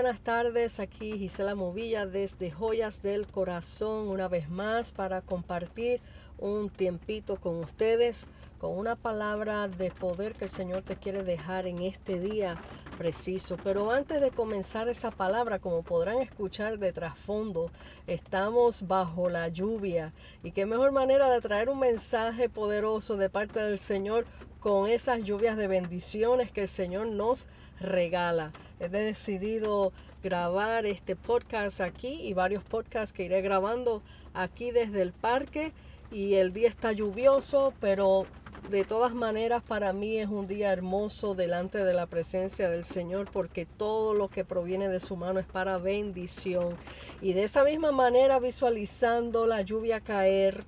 Buenas tardes, aquí Gisela Movilla desde Joyas del Corazón, una vez más para compartir un tiempito con ustedes, con una palabra de poder que el Señor te quiere dejar en este día preciso. Pero antes de comenzar esa palabra, como podrán escuchar de trasfondo, estamos bajo la lluvia. Y qué mejor manera de traer un mensaje poderoso de parte del Señor con esas lluvias de bendiciones que el Señor nos regala. He decidido grabar este podcast aquí y varios podcasts que iré grabando aquí desde el parque y el día está lluvioso, pero de todas maneras para mí es un día hermoso delante de la presencia del Señor porque todo lo que proviene de su mano es para bendición. Y de esa misma manera visualizando la lluvia caer,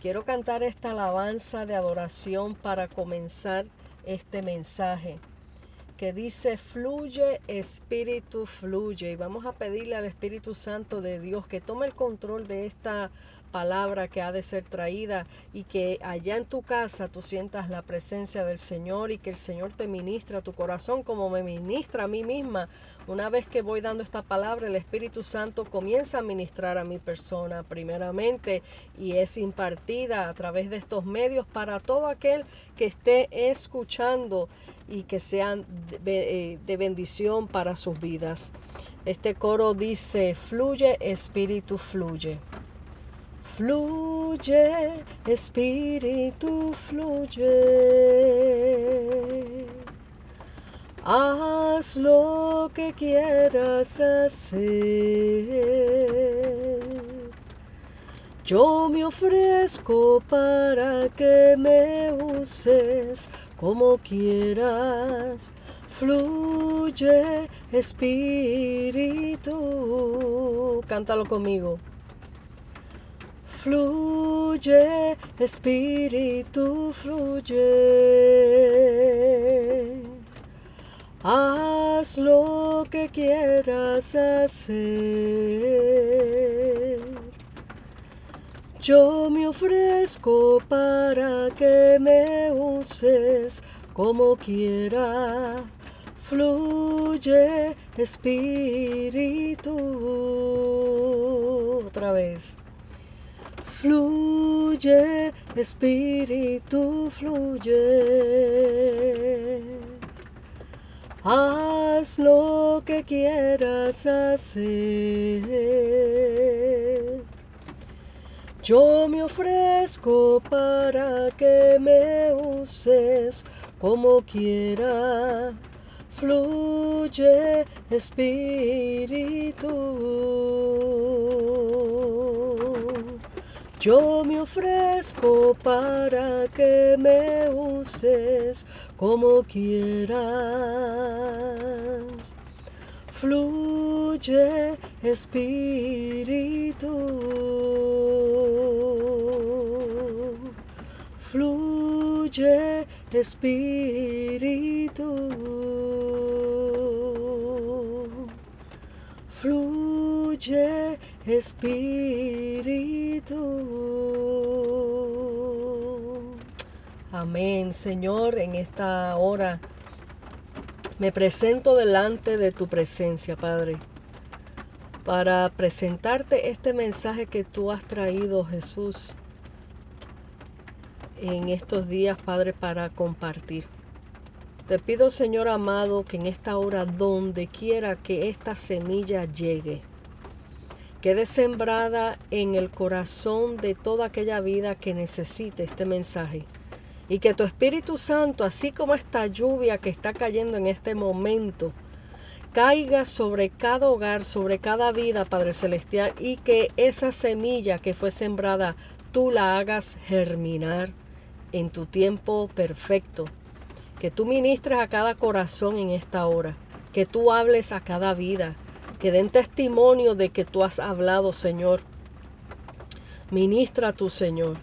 quiero cantar esta alabanza de adoración para comenzar este mensaje que dice, fluye, Espíritu, fluye. Y vamos a pedirle al Espíritu Santo de Dios que tome el control de esta palabra que ha de ser traída y que allá en tu casa tú sientas la presencia del Señor y que el Señor te ministra tu corazón como me ministra a mí misma. Una vez que voy dando esta palabra, el Espíritu Santo comienza a ministrar a mi persona primeramente y es impartida a través de estos medios para todo aquel que esté escuchando y que sean de, eh, bendición para sus vidas. Este coro dice, fluye, Espíritu, fluye. Fluye, espíritu, fluye. Haz lo que quieras hacer. Yo me ofrezco para que me uses como quieras. Fluye, espíritu. Cántalo conmigo. Fluye, espíritu, fluye. Haz lo que quieras hacer. Yo me ofrezco para que me uses como quiera. Fluye, espíritu. Otra vez. Fluye, espíritu, fluye. Haz lo que quieras hacer. Yo me ofrezco para que me uses como quiera. Fluye, espíritu. Yo me ofrezco para que me uses como quieras. Fluye, Espíritu. Fluye, Espíritu. Fluye, Espíritu. Amén, Señor, en esta hora me presento delante de tu presencia, Padre, para presentarte este mensaje que tú has traído, Jesús, en estos días, Padre, para compartir. Te pido, Señor amado, que en esta hora, donde quiera que esta semilla llegue, quede sembrada en el corazón de toda aquella vida que necesite este mensaje. Y que tu Espíritu Santo, así como esta lluvia que está cayendo en este momento, caiga sobre cada hogar, sobre cada vida, Padre Celestial, y que esa semilla que fue sembrada, tú la hagas germinar en tu tiempo perfecto. Que tú ministres a cada corazón en esta hora. Que tú hables a cada vida que den testimonio de que tú has hablado, Señor. Ministra tu Señor.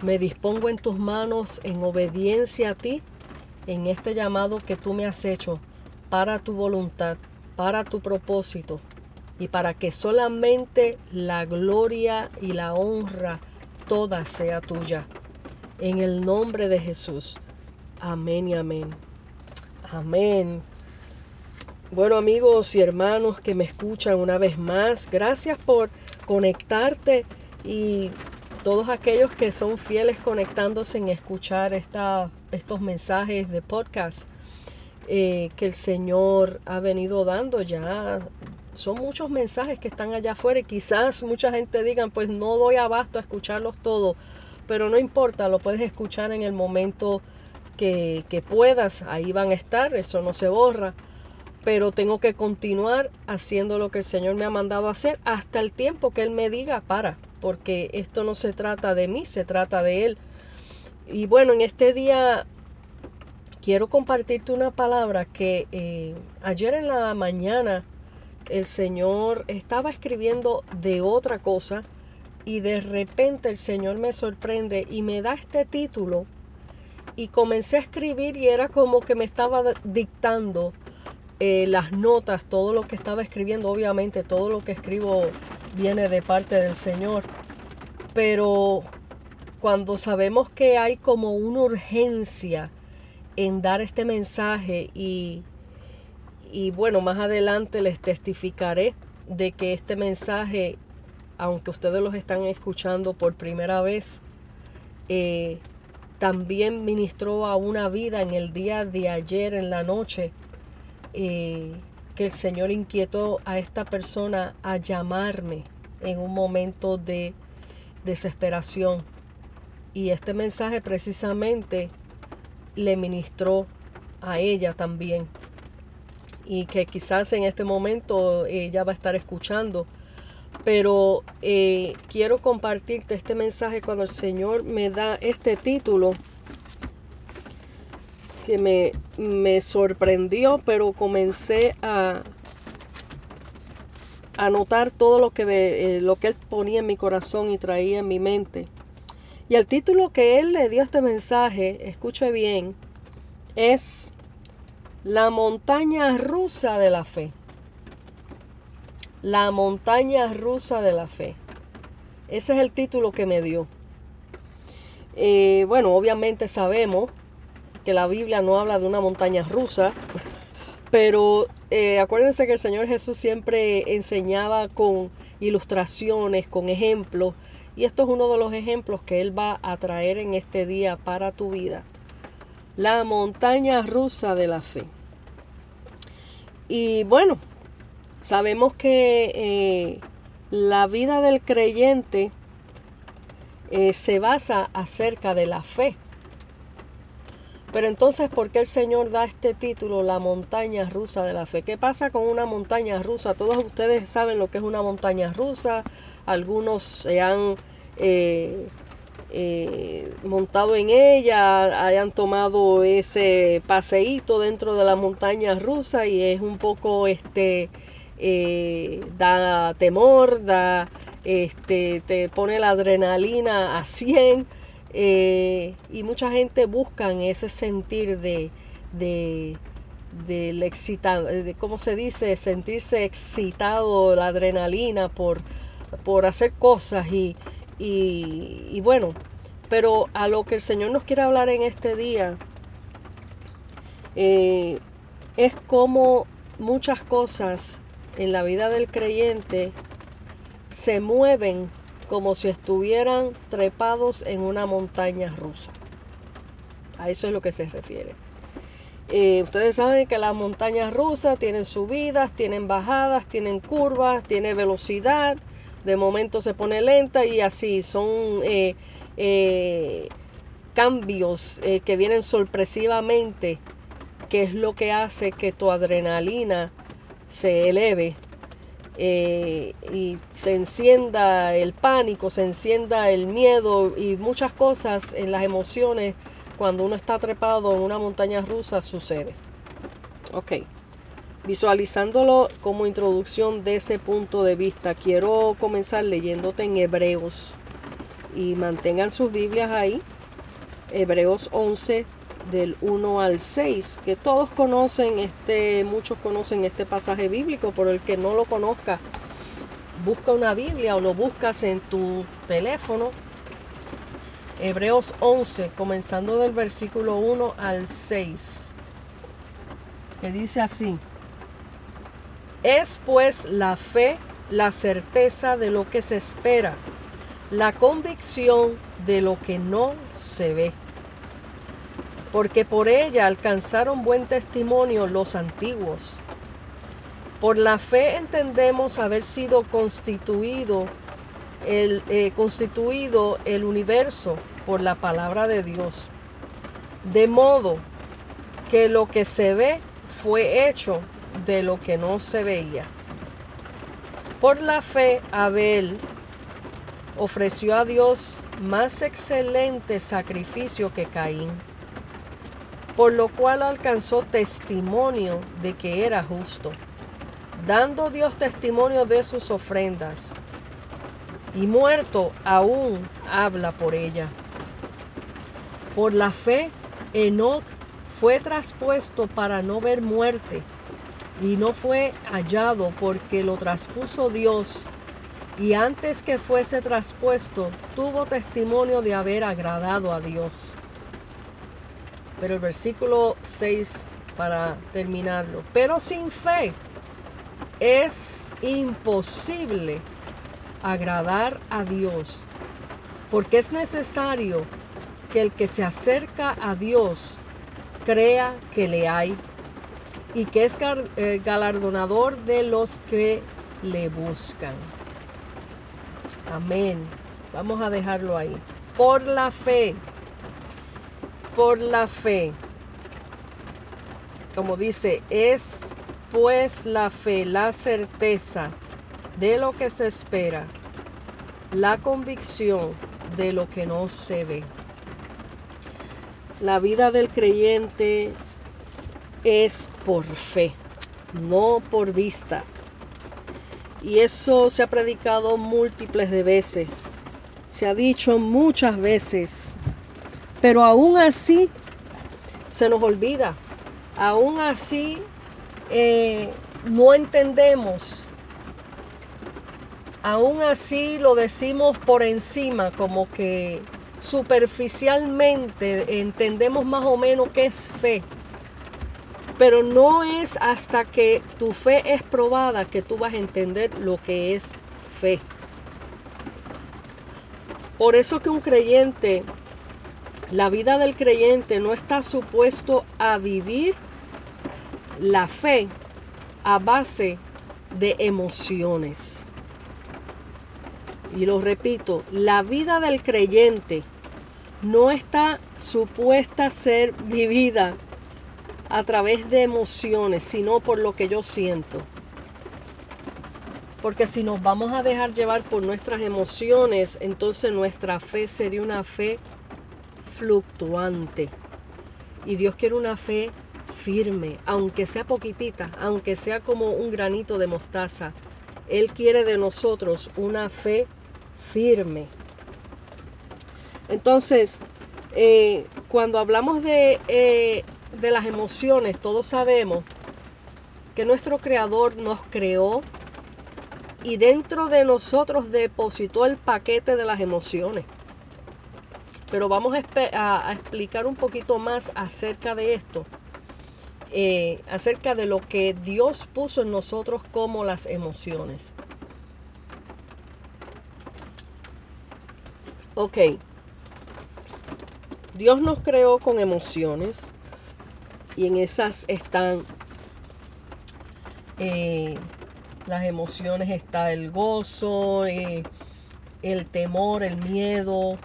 Me dispongo en tus manos en obediencia a ti, en este llamado que tú me has hecho para tu voluntad, para tu propósito y para que solamente la gloria y la honra toda sea tuya. En el nombre de Jesús. Amén y amén. Amén. Bueno amigos y hermanos que me escuchan una vez más, gracias por conectarte y todos aquellos que son fieles conectándose en escuchar estos mensajes de podcast eh, que el Señor ha venido dando ya. Son muchos mensajes que están allá afuera y quizás mucha gente digan, pues no doy abasto a escucharlos todos, pero no importa, lo puedes escuchar en el momento que, que puedas, ahí van a estar, eso no se borra pero tengo que continuar haciendo lo que el Señor me ha mandado hacer hasta el tiempo que Él me diga para, porque esto no se trata de mí, se trata de Él. Y bueno, en este día quiero compartirte una palabra que eh, ayer en la mañana el Señor estaba escribiendo de otra cosa y de repente el Señor me sorprende y me da este título y comencé a escribir y era como que me estaba dictando eh, las notas, todo lo que estaba escribiendo, obviamente todo lo que escribo viene de parte del Señor, pero cuando sabemos que hay como una urgencia en dar este mensaje y, y bueno, más adelante les testificaré de que este mensaje, aunque ustedes los están escuchando por primera vez, eh, también ministró a una vida en el día de ayer en la noche eh, que el Señor inquietó a esta persona a llamarme en un momento de desesperación. Y este mensaje precisamente le ministró a ella también. Y que quizás en este momento ella va a estar escuchando. Pero eh, quiero compartirte este mensaje cuando el Señor me da este título que me, me sorprendió, pero comencé a, a notar todo lo que, eh, lo que él ponía en mi corazón y traía en mi mente. Y el título que él le dio a este mensaje, escuche bien, es La montaña rusa de la fe. La montaña rusa de la fe. Ese es el título que me dio. Eh, bueno, obviamente sabemos que la Biblia no habla de una montaña rusa, pero eh, acuérdense que el Señor Jesús siempre enseñaba con ilustraciones, con ejemplos, y esto es uno de los ejemplos que Él va a traer en este día para tu vida. La montaña rusa de la fe. Y bueno, sabemos que eh, la vida del creyente eh, se basa acerca de la fe. Pero entonces, ¿por qué el Señor da este título, la montaña rusa de la fe? ¿Qué pasa con una montaña rusa? Todos ustedes saben lo que es una montaña rusa. Algunos se han eh, eh, montado en ella, hayan tomado ese paseíto dentro de la montaña rusa y es un poco, este, eh, da temor, da, este, te pone la adrenalina a 100 eh, y mucha gente busca ese sentir de, de, del de, ¿cómo se dice? Sentirse excitado, la adrenalina por, por hacer cosas y, y, bueno, pero a lo que el Señor nos quiere hablar en este día eh, es como muchas cosas en la vida del creyente se mueven como si estuvieran trepados en una montaña rusa. A eso es lo que se refiere. Eh, ustedes saben que las montañas rusas tienen subidas, tienen bajadas, tienen curvas, tienen velocidad, de momento se pone lenta y así son eh, eh, cambios que vienen sorpresivamente, que es lo que hace que tu adrenalina se eleve eh, y se encienda el pánico, se encienda el miedo y muchas cosas en las emociones cuando uno está trepado en una montaña rusa sucede. Ok, visualizándolo como introducción de ese punto de vista, quiero comenzar leyéndote en Hebreos y mantengan sus Biblias ahí. Hebreos 11 del 1 al 6, que todos conocen este, muchos conocen este pasaje bíblico, por el que no lo conozca, busca una Biblia o lo buscas en tu teléfono. Hebreos 11, comenzando del versículo 1 al 6, que dice así, Es pues la fe, la certeza de lo que se espera, la convicción de lo que no se ve. Porque por ella alcanzaron buen testimonio los antiguos. Por la fe entendemos haber sido constituido el, eh, constituido el universo por la palabra de Dios. De modo que lo que se ve fue hecho de lo que no se veía. Por la fe, Abel ofreció a Dios más excelente sacrificio que Caín, por lo cual alcanzó testimonio de que era justo, dando Dios testimonio de sus ofrendas, y muerto aún habla por ella. Por la fe, Enoch fue traspuesto para no ver muerte y no fue hallado porque lo traspuso Dios y antes que fuese traspuesto tuvo testimonio de haber agradado a Dios. Pero el versículo 6 para terminarlo. Pero sin fe es imposible agradar a Dios, porque es necesario que el que se acerca a Dios crea que le hay y que es eh, galardonador de los que le buscan. Amén. Vamos a dejarlo ahí. Por la fe. Por la fe. Como dice, es pues la fe, la certeza de lo que se espera, la convicción de lo que no se ve. La vida del creyente es por fe, no por vista. Y eso se ha predicado múltiples de veces, se ha dicho muchas veces, pero aún así se nos olvida, aún así eh, no entendemos, aún así lo decimos por encima, como que superficialmente entendemos más o menos qué es fe. Pero no es hasta que tu fe es probada que tú vas a entender lo que es fe. Por eso que un creyente, la vida del creyente no está supuesto a vivir la fe a base de emociones. Y lo repito, la vida del creyente no está supuesta a ser vivida a través de emociones, sino por lo que yo siento. Porque si nos vamos a dejar llevar por nuestras emociones, entonces nuestra fe sería una fe fluctuante. Y Dios quiere una fe firme, aunque sea poquitita, aunque sea como un granito de mostaza. Él quiere de nosotros una fe firme. Entonces, eh, cuando hablamos de, eh, de las emociones, todos sabemos que nuestro creador nos creó y dentro de nosotros depositó el paquete de las emociones. Pero vamos a, explicar un poquito más acerca de esto, eh, acerca de lo que Dios puso en nosotros como las emociones. Ok. Dios nos creó con emociones y en esas están eh, las emociones, está el gozo, eh, el temor, el miedo,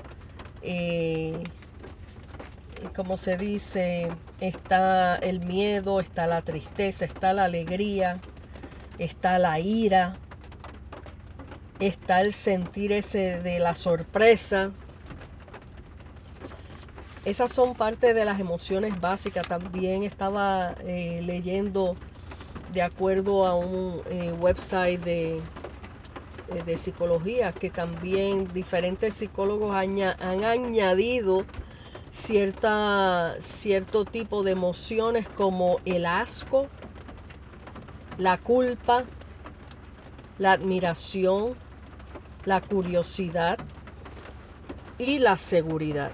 eh, como se dice, está el miedo, está la tristeza, está la alegría, está la ira, está el sentir ese de la sorpresa. Esas son parte de las emociones básicas. También estaba eh, leyendo de acuerdo a un eh, website de, eh, de, psicología que también diferentes psicólogos han añadido cierta, cierto tipo de emociones como el asco, la culpa, la admiración, la curiosidad y la seguridad.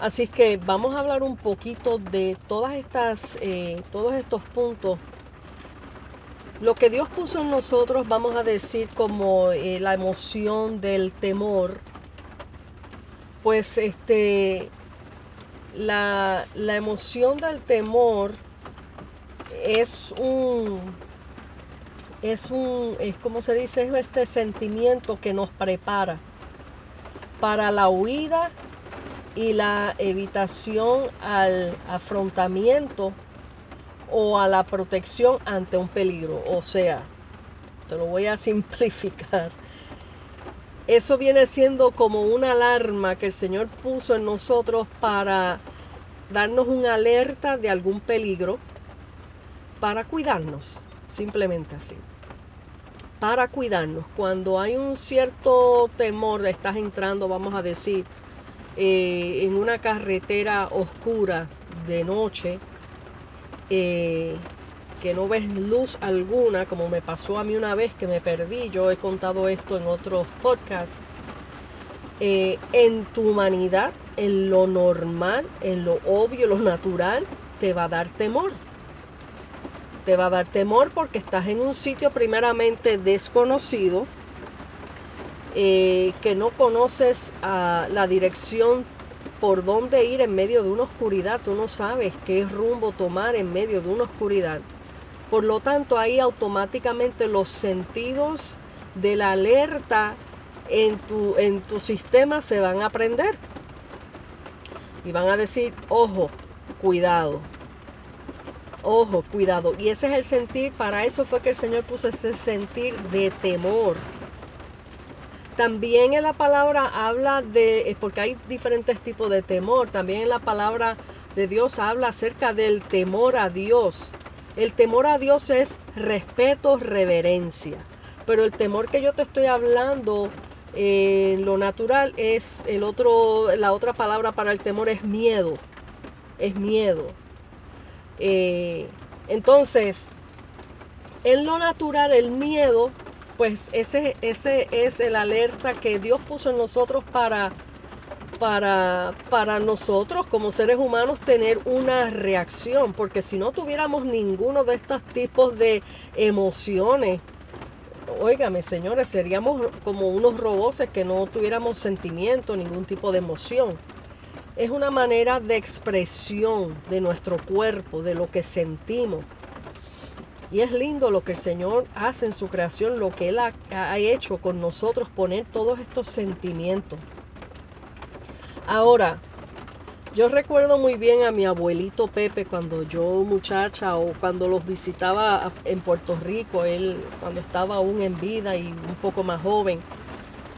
Así que vamos a hablar un poquito de todas estas, eh, todos estos puntos lo que Dios puso en nosotros, vamos a decir, como eh, la emoción del temor, pues este, la, la emoción del temor es un, es un, es como se dice, es este sentimiento que nos prepara para la huida y la evitación al afrontamiento o a la protección ante un peligro. O sea, te lo voy a simplificar. Eso viene siendo como una alarma que el Señor puso en nosotros para darnos una alerta de algún peligro, para cuidarnos, simplemente así. Para cuidarnos. Cuando hay un cierto temor de estás entrando, vamos a decir, eh, en una carretera oscura de noche, eh, que no ves luz alguna, como me pasó a mí una vez que me perdí, yo he contado esto en otros podcasts, eh, en tu humanidad, en lo normal, en lo obvio, lo natural, te va a dar temor. Te va a dar temor porque estás en un sitio primeramente desconocido, eh, que no conoces a la dirección por dónde ir en medio de una oscuridad, tú no sabes qué rumbo tomar en medio de una oscuridad. Por lo tanto, ahí automáticamente los sentidos de la alerta en tu, en tu sistema se van a prender. Y van a decir, ojo, cuidado. Ojo, cuidado. Y ese es el sentir, para eso fue que el Señor puso ese sentir de temor. También en la palabra habla de, porque hay diferentes tipos de temor, también en la palabra de Dios habla acerca del temor a Dios. El temor a Dios es respeto, reverencia. Pero el temor que yo te estoy hablando en lo natural es el otro, la otra palabra para el temor es miedo. Es miedo. Eh, entonces, en lo natural, el miedo pues ese, ese es el alerta que Dios puso en nosotros para, para, para nosotros como seres humanos tener una reacción, porque si no tuviéramos ninguno de estos tipos de emociones, óigame señores, seríamos como unos robots que no tuviéramos sentimiento, ningún tipo de emoción. Es una manera de expresión de nuestro cuerpo, de lo que sentimos. Y es lindo lo que el Señor hace en su creación, lo que Él ha, hecho con nosotros, poner todos estos sentimientos. Ahora, yo recuerdo muy bien a mi abuelito Pepe cuando yo muchacha o cuando los visitaba en Puerto Rico, él cuando estaba aún en vida y un poco más joven.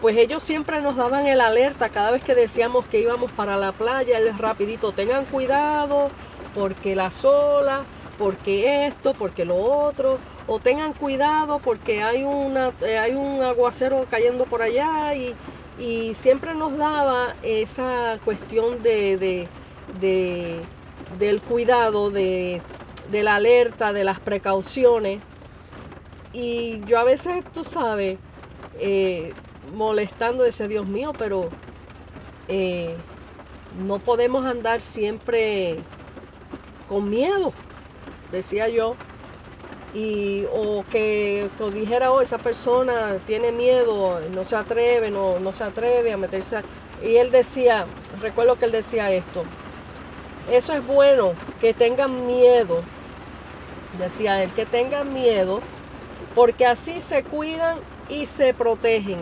Pues ellos siempre nos daban el alerta cada vez que decíamos que íbamos para la playa, él rapidito, tengan cuidado porque las olas porque esto, porque lo otro, o tengan cuidado porque hay, una, eh, hay un aguacero cayendo por allá y, siempre nos daba esa cuestión de, del cuidado, de, la alerta, de las precauciones. Y yo a veces, tú sabes, eh, molestando, ese Dios mío, pero eh, no podemos andar siempre con miedo decía yo, y o que, dijera, oh, esa persona tiene miedo, no se atreve, no, no se atreve a meterse. Y él decía, recuerdo que él decía esto, eso es bueno, que tengan miedo, decía él, que tengan miedo, porque así se cuidan y se protegen.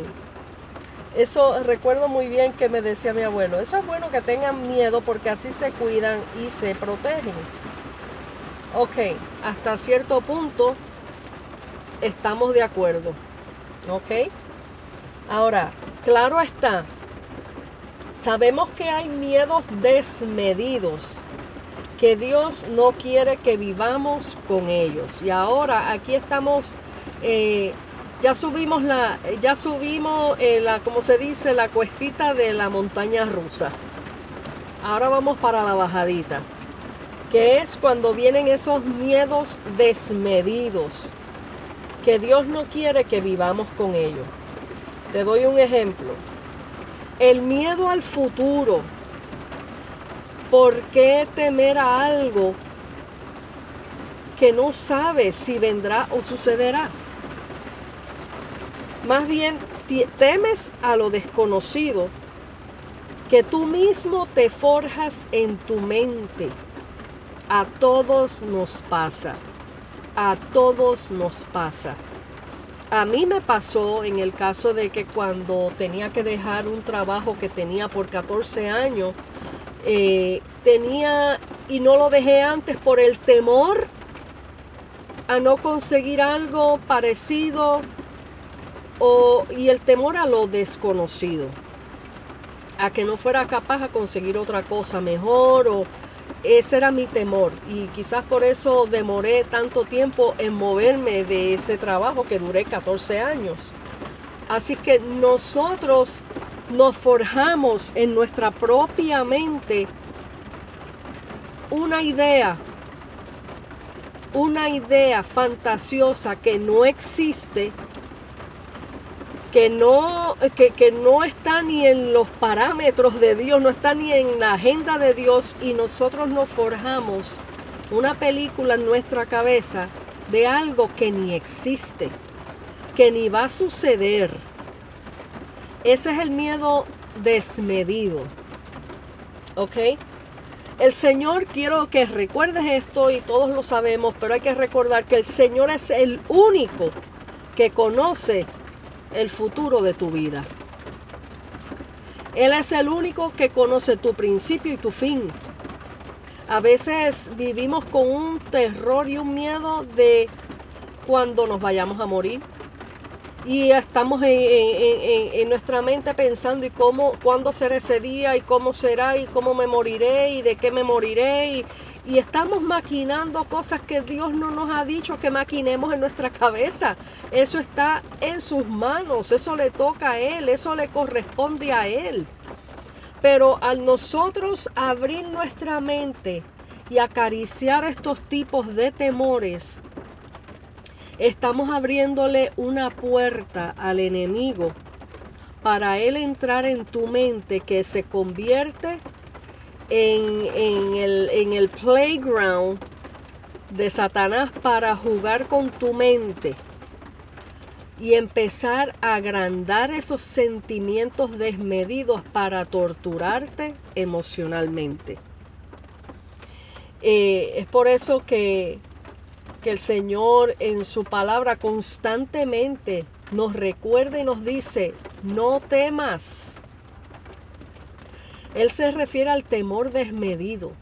Eso recuerdo muy bien que me decía mi abuelo, eso es bueno que tengan miedo porque así se cuidan y se protegen. Ok, hasta cierto punto estamos de acuerdo. Ok. Ahora, claro está, sabemos que hay miedos desmedidos que Dios no quiere que vivamos con ellos. Y ahora aquí estamos, eh, ya subimos la, ya subimos eh, la, como se dice, la cuestita de la montaña rusa. Ahora vamos para la bajadita que es cuando vienen esos miedos desmedidos, que Dios no quiere que vivamos con ellos. Te doy un ejemplo. El miedo al futuro. ¿Por qué temer a algo que no sabes si vendrá o sucederá. Más bien temes a lo desconocido que tú mismo te forjas en tu mente. A todos nos pasa. A todos nos pasa. A mí me pasó en el caso de que cuando tenía que dejar un trabajo que tenía por 14 años, eh, tenía y no lo dejé antes por el temor a no conseguir algo parecido o, y el temor a lo desconocido, a que no fuera capaz de conseguir otra cosa mejor o ese era mi temor y quizás por eso demoré tanto tiempo en moverme de ese trabajo que duré 14 años. Así que nosotros nos forjamos en nuestra propia mente una idea, una idea fantasiosa que no existe que no, que, no está ni en los parámetros de Dios, no está ni en la agenda de Dios y nosotros nos forjamos una película en nuestra cabeza de algo que ni existe, que ni va a suceder. Ese es el miedo desmedido. ¿Ok? El Señor, quiero que recuerdes esto y todos lo sabemos, pero hay que recordar que el Señor es el único que conoce el futuro de tu vida. Él es el único que conoce tu principio y tu fin. A veces vivimos con un terror y un miedo de cuando nos vayamos a morir. Y estamos en, nuestra mente pensando y cómo, cuándo será ese día y cómo será y cómo me moriré y de qué me moriré y, y estamos maquinando cosas que Dios no nos ha dicho que maquinemos en nuestra cabeza. Eso está en sus manos, eso le toca a Él, eso le corresponde a Él. Pero al nosotros abrir nuestra mente y acariciar estos tipos de temores, estamos abriéndole una puerta al enemigo para él entrar en tu mente que se convierte en, el, en el playground de Satanás para jugar con tu mente y empezar a agrandar esos sentimientos desmedidos para torturarte emocionalmente. Eh, es por eso que, que el Señor en su palabra constantemente nos recuerda y nos dice, no temas, él se refiere al temor desmedido,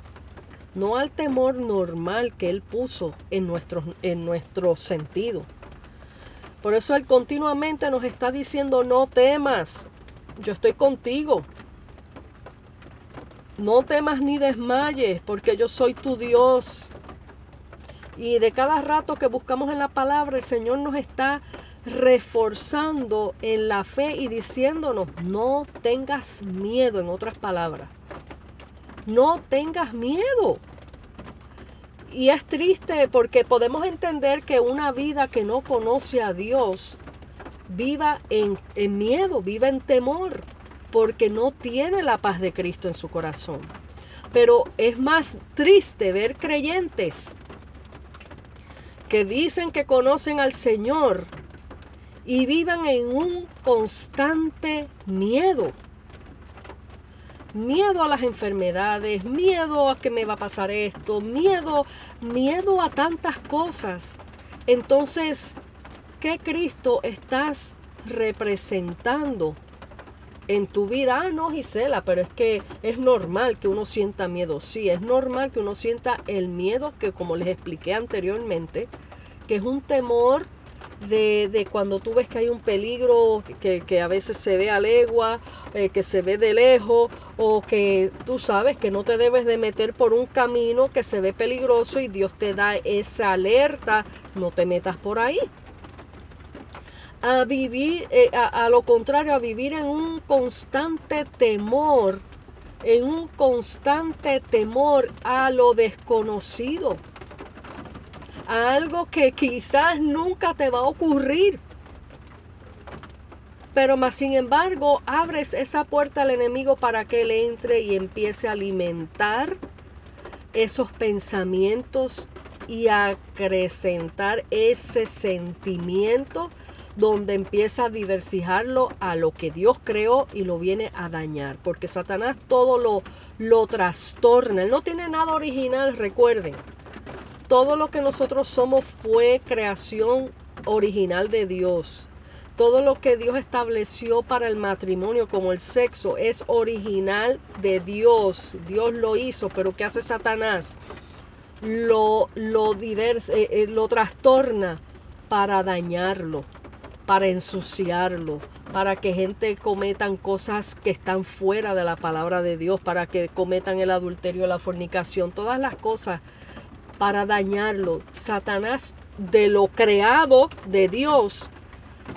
no al temor normal que Él puso en nuestro, en nuestro sentido. Por eso Él continuamente nos está diciendo, no temas, yo estoy contigo. No temas ni desmayes, porque yo soy tu Dios. Y de cada rato que buscamos en la palabra, el Señor nos está reforzando en la fe y diciéndonos, no tengas miedo, en otras palabras. No tengas miedo. Y es triste porque podemos entender que una vida que no conoce a Dios viva en, en miedo, viva en temor, porque no tiene la paz de Cristo en su corazón. Pero es más triste ver creyentes que dicen que conocen al Señor, y vivan en un constante miedo. Miedo a las enfermedades, miedo a que me va a pasar esto, miedo, miedo a tantas cosas. Entonces, ¿qué Cristo estás representando en tu vida? Ah, no, Gisela, pero es que es normal que uno sienta miedo. Sí, es normal que uno sienta el miedo que, como les expliqué anteriormente, que es un temor de, cuando tú ves que hay un peligro que, a veces se ve a legua, eh, que se ve de lejos, o que tú sabes que no te debes de meter por un camino que se ve peligroso y Dios te da esa alerta, no te metas por ahí. A vivir, eh, a lo contrario, a vivir en un constante temor, en un constante temor a lo desconocido algo que quizás nunca te va a ocurrir. Pero más sin embargo, abres esa puerta al enemigo para que él entre y empiece a alimentar esos pensamientos y acrecentar ese sentimiento donde empieza a diversificarlo a lo que Dios creó y lo viene a dañar, porque Satanás todo lo, lo trastorna, él no tiene nada original, recuerden, todo lo que nosotros somos fue creación original de Dios. Todo lo que Dios estableció para el matrimonio como el sexo es original de Dios. Dios lo hizo, pero ¿qué hace Satanás? Lo, lo, eh, eh, lo trastorna para dañarlo, para ensuciarlo, para que gente cometan cosas que están fuera de la palabra de Dios, para que cometan el adulterio, la fornicación, todas las cosas para dañarlo. Satanás de lo creado de Dios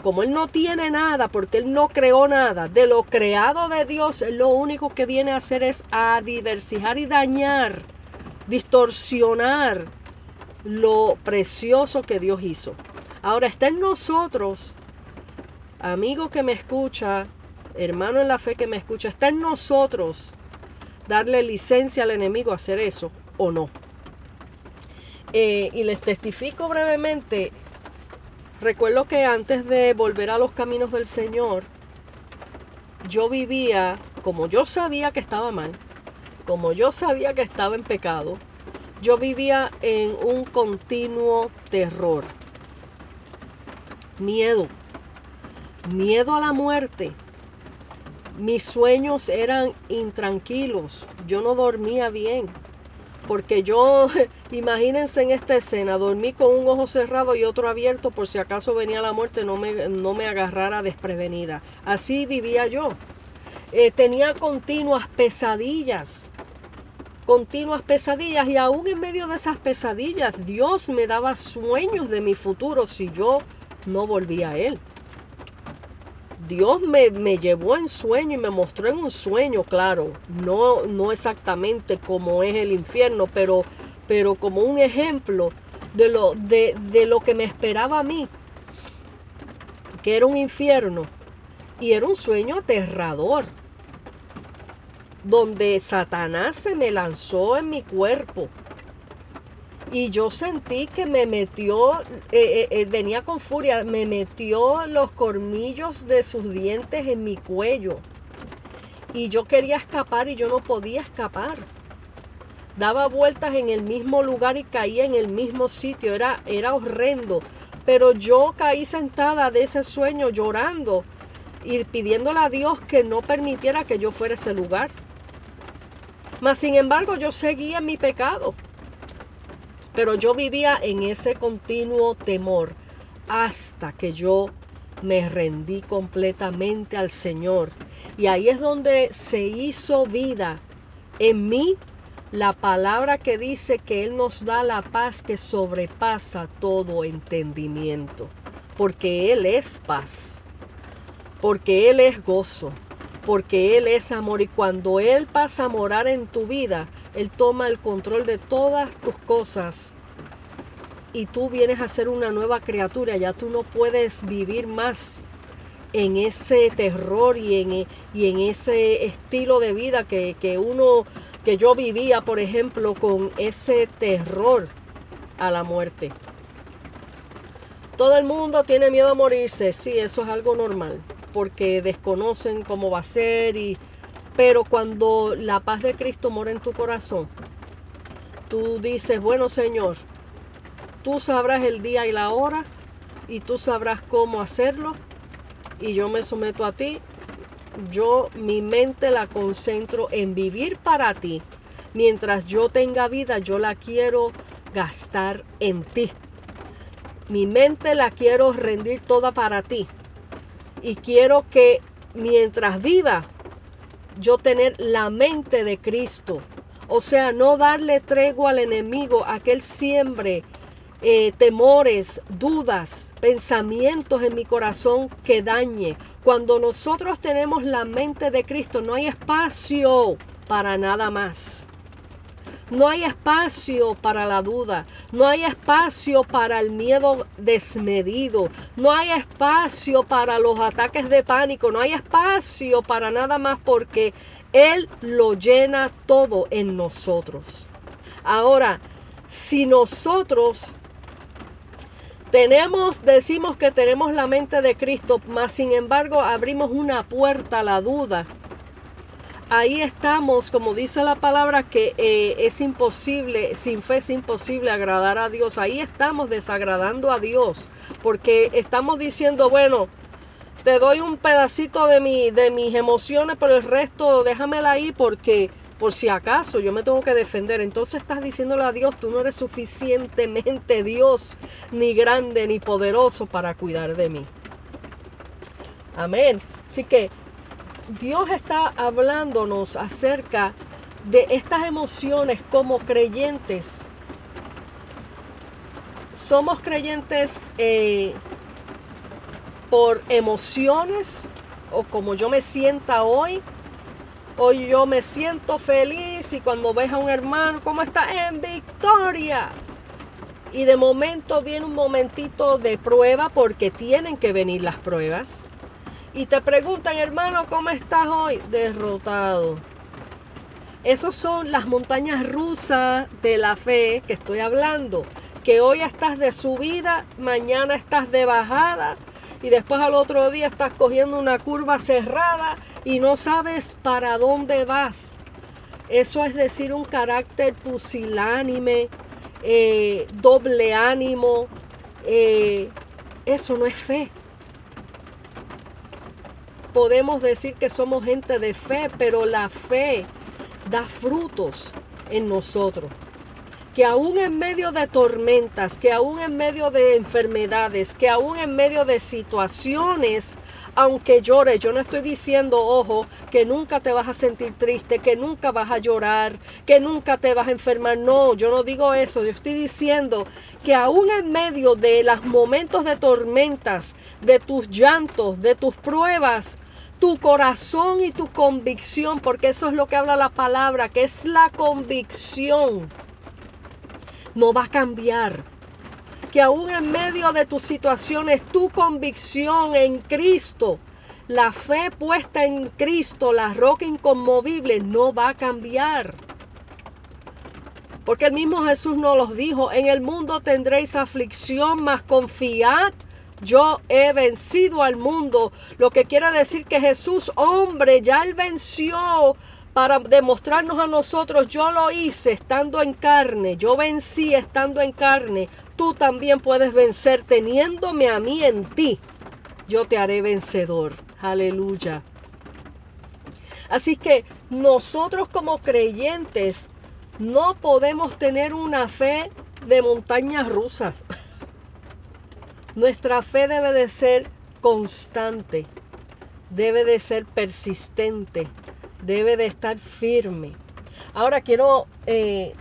como Él no tiene nada, porque Él no creó nada, de lo creado de Dios, Él lo único que viene a hacer es a diversificar y dañar, distorsionar lo precioso que Dios hizo. Ahora está en nosotros, amigo que me escucha, hermano en la fe que me escucha, está en nosotros darle licencia al enemigo a hacer eso o no. Eh, y les testifico brevemente Recuerdo que antes de volver a los caminos del Señor, yo vivía, como yo sabía que estaba mal, como yo sabía que estaba en pecado, yo vivía en un continuo terror. Miedo. Miedo a la muerte. Mis sueños eran intranquilos. Yo no dormía bien. Porque yo, imagínense en esta escena, dormí con un ojo cerrado y otro abierto por si acaso venía la muerte, no me, no me agarrara desprevenida. Así vivía yo. Eh, tenía continuas pesadillas, continuas pesadillas y aún en medio de esas pesadillas Dios me daba sueños de mi futuro si yo no volvía a Él. Dios me, llevó en sueño y me mostró en un sueño, claro, no, no exactamente como es el infierno, pero, pero como un ejemplo de lo, de, de lo que me esperaba a mí, que era un infierno. Y era un sueño aterrador, donde Satanás se me lanzó en mi cuerpo y yo sentí que me metió, eh, eh, eh, venía con furia, me metió los cornillos de sus dientes en mi cuello. Y yo quería escapar y yo no podía escapar. Daba vueltas en el mismo lugar y caía en el mismo sitio. Era, era horrendo. Pero yo caí sentada de ese sueño llorando y pidiéndole a Dios que no permitiera que yo fuera a ese lugar. Mas sin embargo yo seguía mi pecado. Pero yo vivía en ese continuo temor hasta que yo me rendí completamente al Señor. Y ahí es donde se hizo vida en mí la palabra que dice que Él nos da la paz que sobrepasa todo entendimiento. Porque Él es paz. Porque Él es gozo. Porque Él es amor. Y cuando Él pasa a morar en tu vida, él toma el control de todas tus cosas y tú vienes a ser una nueva criatura. Ya tú no puedes vivir más en ese terror y en, y en ese estilo de vida que, que uno, que yo vivía, por ejemplo, con ese terror a la muerte. Todo el mundo tiene miedo a morirse, sí, eso es algo normal, porque desconocen cómo va a ser y pero cuando la paz de Cristo mora en tu corazón, tú dices, bueno Señor, tú sabrás el día y la hora y tú sabrás cómo hacerlo y yo me someto a ti. Yo mi mente la concentro en vivir para ti. Mientras yo tenga vida, yo la quiero gastar en ti. Mi mente la quiero rendir toda para ti. Y quiero que mientras viva, yo tener la mente de Cristo. O sea, no darle tregua al enemigo a que siembre eh, temores, dudas, pensamientos en mi corazón que dañe. Cuando nosotros tenemos la mente de Cristo, no hay espacio para nada más. No hay espacio para la duda, no hay espacio para el miedo desmedido, no hay espacio para los ataques de pánico, no hay espacio para nada más porque Él lo llena todo en nosotros. Ahora, si nosotros tenemos, decimos que tenemos la mente de Cristo, mas sin embargo abrimos una puerta a la duda. Ahí estamos, como dice la palabra, que eh, es imposible, sin fe es imposible agradar a Dios. Ahí estamos desagradando a Dios, porque estamos diciendo, bueno, te doy un pedacito de, mi, de mis emociones, pero el resto déjamela ahí porque por si acaso yo me tengo que defender. Entonces estás diciéndole a Dios, tú no eres suficientemente Dios, ni grande, ni poderoso para cuidar de mí. Amén. Así que Dios está hablándonos acerca de estas emociones como creyentes. Somos creyentes eh, por emociones o como yo me sienta hoy Hoy yo me siento feliz y cuando ves a un hermano, ¿cómo está? En victoria. Y de momento viene un momentito de prueba porque tienen que venir las pruebas. Y te preguntan, hermano, ¿cómo estás hoy? Derrotado. Esas son las montañas rusas de la fe que estoy hablando. Que hoy estás de subida, mañana estás de bajada y después al otro día estás cogiendo una curva cerrada y no sabes para dónde vas. Eso es decir, un carácter pusilánime, eh, doble ánimo. Eh, eso no es fe. Podemos decir que somos gente de fe, pero la fe da frutos en nosotros. Que aún en medio de tormentas, que aún en medio de enfermedades, que aún en medio de situaciones, aunque llores, yo no estoy diciendo, ojo, que nunca te vas a sentir triste, que nunca vas a llorar, que nunca te vas a enfermar. No, yo no digo eso. Yo estoy diciendo que aún en medio de los momentos de tormentas, de tus llantos, de tus pruebas, tu corazón y tu convicción, porque eso es lo que habla la palabra, que es la convicción no va a cambiar. Que aún en medio de tus situaciones, tu convicción en Cristo, la fe puesta en Cristo, la roca inconmovible, no va a cambiar. Porque el mismo Jesús nos los dijo, en el mundo tendréis aflicción, mas confiad, yo he vencido al mundo. Lo que quiere decir que Jesús, hombre, ya él venció para demostrarnos a nosotros, yo lo hice estando en carne, yo vencí estando en carne, tú también puedes vencer teniéndome a mí en ti. Yo te haré vencedor. Aleluya. Así que nosotros como creyentes no podemos tener una fe de montaña rusa. Nuestra fe debe de ser constante, debe de ser persistente, debe de estar firme. Ahora quiero eh,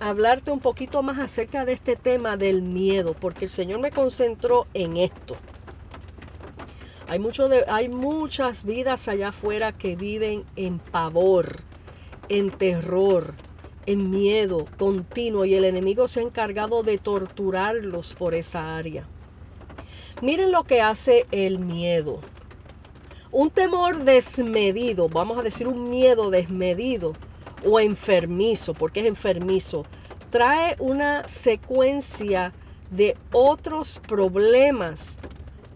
hablarte un poquito más acerca de este tema del miedo, porque el Señor me concentró en esto. Hay, hay muchas vidas allá afuera que viven en pavor, en terror, en miedo continuo y el enemigo se ha encargado de torturarlos por esa área. Miren lo que hace el miedo. Un temor desmedido, vamos a decir un miedo desmedido o enfermizo, porque es enfermizo, trae una secuencia de otros problemas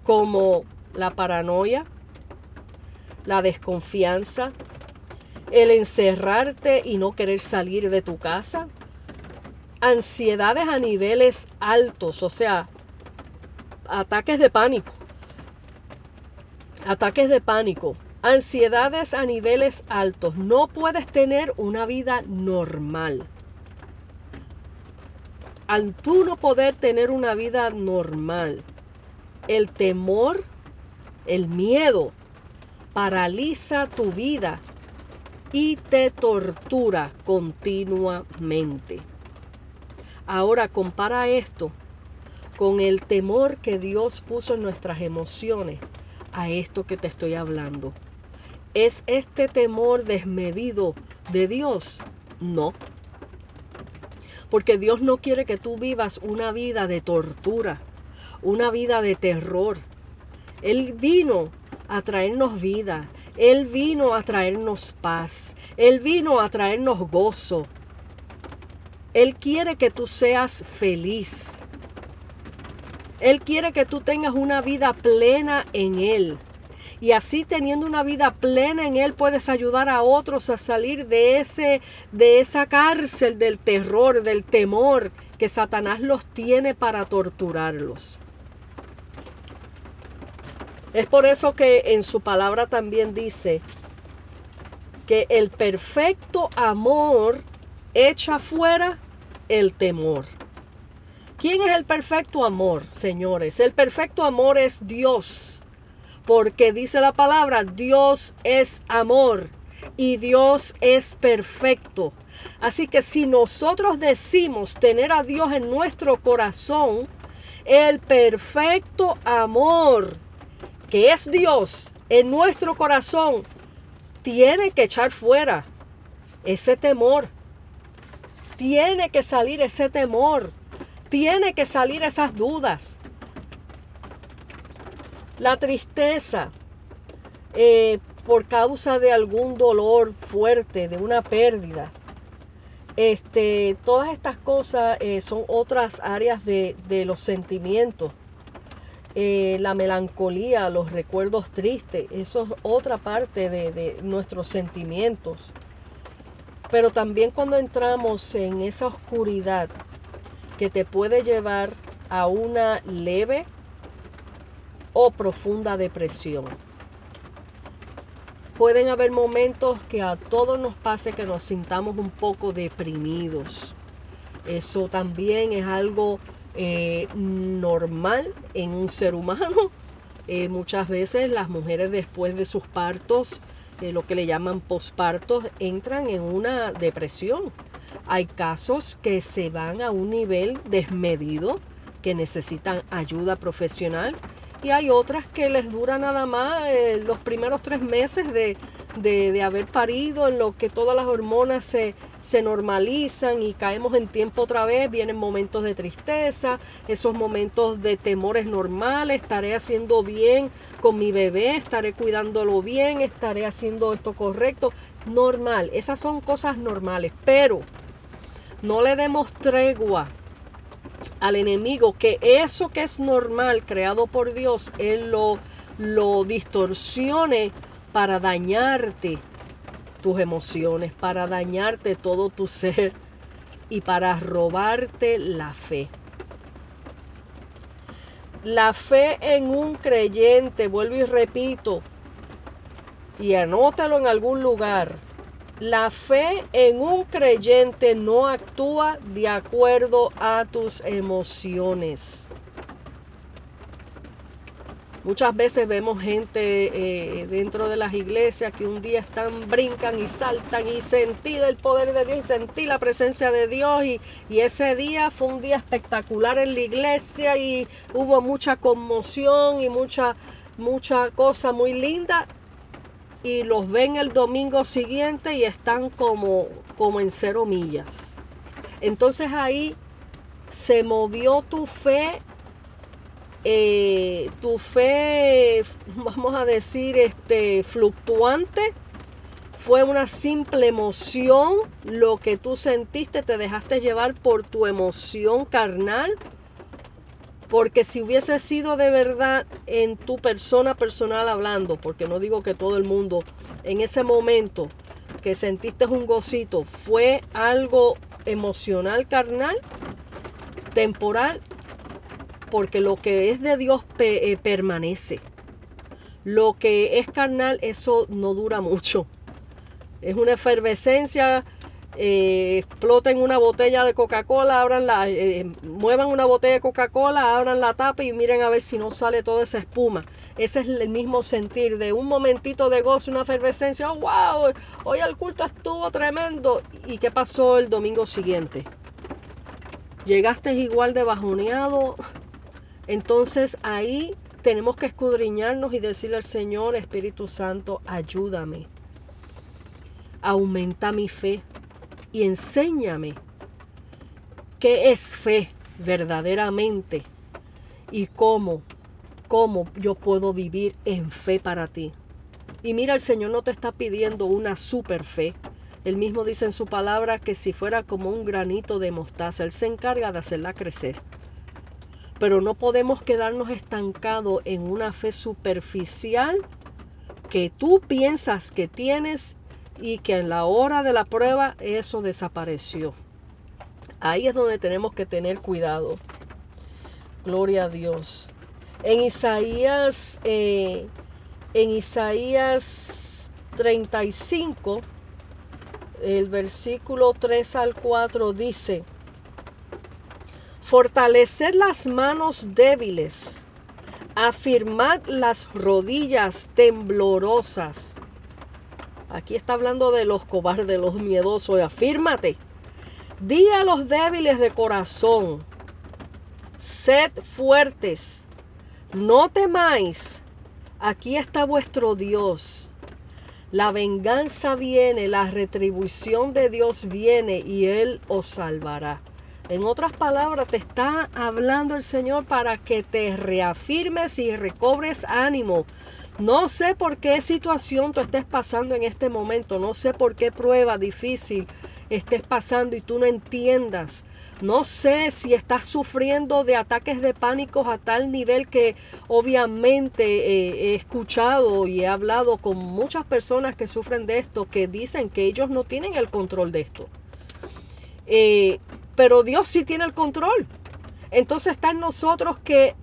como la paranoia, la desconfianza, el encerrarte y no querer salir de tu casa, ansiedades a niveles altos, o sea, ataques de pánico, ataques de pánico, ansiedades a niveles altos. No puedes tener una vida normal. Al tú no poder tener una vida normal, el temor, el miedo, paraliza tu vida y te tortura continuamente. Ahora compara esto con el temor que Dios puso en nuestras emociones a esto que te estoy hablando. ¿Es este temor desmedido de Dios? No. Porque Dios no quiere que tú vivas una vida de tortura, una vida de terror. Él vino a traernos vida. Él vino a traernos paz. Él vino a traernos gozo. Él quiere que tú seas feliz. Él quiere que tú tengas una vida plena en Él. Y así teniendo una vida plena en Él puedes ayudar a otros a salir de, ese, de esa cárcel del terror, del temor que Satanás los tiene para torturarlos. Es por eso que en su palabra también dice que el perfecto amor echa fuera el temor. ¿Quién es el perfecto amor, señores? El perfecto amor es Dios. Porque dice la palabra, Dios es amor y Dios es perfecto. Así que si nosotros decimos tener a Dios en nuestro corazón, el perfecto amor que es Dios en nuestro corazón, tiene que echar fuera ese temor. Tiene que salir ese temor. Tiene que salir esas dudas. La tristeza eh, por causa de algún dolor fuerte, de una pérdida. Este, todas estas cosas eh, son otras áreas de, de los sentimientos eh, la melancolía, los recuerdos tristes, eso es otra parte de, nuestros sentimientos. Pero también cuando entramos en esa oscuridad que te puede llevar a una leve o profunda depresión. Pueden haber momentos que a todos nos pase que nos sintamos un poco deprimidos. Eso también es algo eh, normal en un ser humano. Eh, muchas veces las mujeres después de sus partos, eh, lo que le llaman pospartos, entran en una depresión. Hay casos que se van a un nivel desmedido, que necesitan ayuda profesional y hay otras que les dura nada más los primeros tres meses de, de, haber parido, en lo que todas las hormonas se, se normalizan y caemos en tiempo otra vez, vienen momentos de tristeza, esos momentos de temores normales, estaré haciendo bien con mi bebé, estaré cuidándolo bien, estaré haciendo esto correcto, normal, esas son cosas normales, pero no le demos tregua al enemigo que eso que es normal creado por Dios, Él lo, lo distorsione para dañarte tus emociones, para dañarte todo tu ser y para robarte la fe. La fe en un creyente, vuelvo y repito, y anótalo en algún lugar. La fe en un creyente no actúa de acuerdo a tus emociones. Muchas veces vemos gente eh, dentro de las iglesias que un día están, brincan y saltan y sentí el poder de Dios y sentí la presencia de Dios y, y ese día fue un día espectacular en la iglesia y hubo mucha conmoción y mucha, mucha cosa muy linda y los ven el domingo siguiente y están como, como en cero millas. Entonces ahí se movió tu fe eh, tu fe, vamos a decir, este, fluctuante, fue una simple emoción, lo que tú sentiste, te dejaste llevar por tu emoción carnal, porque si hubiese sido de verdad en tu persona personal hablando, porque no digo que todo el mundo en ese momento que sentiste un gocito fue algo emocional carnal, temporal, porque lo que es de Dios eh, permanece. Lo que es carnal, eso no dura mucho. Es una efervescencia. Eh, exploten una botella de Coca-Cola, abran la, eh, muevan una botella de Coca-Cola, abran la tapa y miren a ver si no sale toda esa espuma. Ese es el mismo sentir de un momentito de gozo, una efervescencia. Oh, wow, hoy el culto estuvo tremendo. ¿Y qué pasó el domingo siguiente? Llegaste igual de bajoneado, entonces ahí tenemos que escudriñarnos y decirle al Señor, Espíritu Santo, ayúdame. Aumenta mi fe y enséñame qué es fe verdaderamente y cómo, cómo yo puedo vivir en fe para ti. Y mira, el Señor no te está pidiendo una super fe, Él mismo dice en su palabra que si fuera como un granito de mostaza, Él se encarga de hacerla crecer. Pero no podemos quedarnos estancados en una fe superficial que tú piensas que tienes y que en la hora de la prueba eso desapareció. Ahí es donde tenemos que tener cuidado. Gloria a Dios. En Isaías, eh, en Isaías 35, el versículo 3 al 4 dice, fortalecer las manos débiles, afirmar las rodillas temblorosas. Aquí está hablando de los cobardes, los miedosos. Afírmate. Di a los débiles de corazón, sed fuertes, no temáis, aquí está vuestro Dios. La venganza viene, la retribución de Dios viene y Él os salvará. En otras palabras, te está hablando el Señor para que te reafirmes y recobres ánimo. No sé por qué situación tú estés pasando en este momento, no sé por qué prueba difícil estés pasando y tú no entiendas. No sé si estás sufriendo de ataques de pánico a tal nivel que obviamente eh, he escuchado y he hablado con muchas personas que sufren de esto, que dicen que ellos no tienen el control de esto. Eh, pero Dios sí tiene el control. Entonces está en nosotros que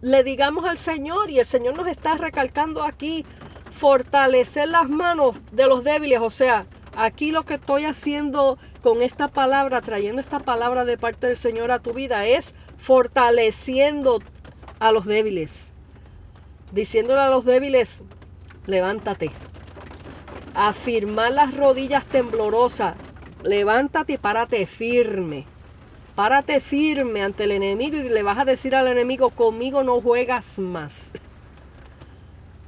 le digamos al Señor y el Señor nos está recalcando aquí fortalecer las manos de los débiles, o sea, Aquí lo que estoy haciendo con esta palabra, trayendo esta palabra de parte del Señor a tu vida, es fortaleciendo a los débiles. Diciéndole a los débiles, levántate. Afirmar las rodillas temblorosas. Levántate y párate firme. Párate firme ante el enemigo y le vas a decir al enemigo, conmigo no juegas más.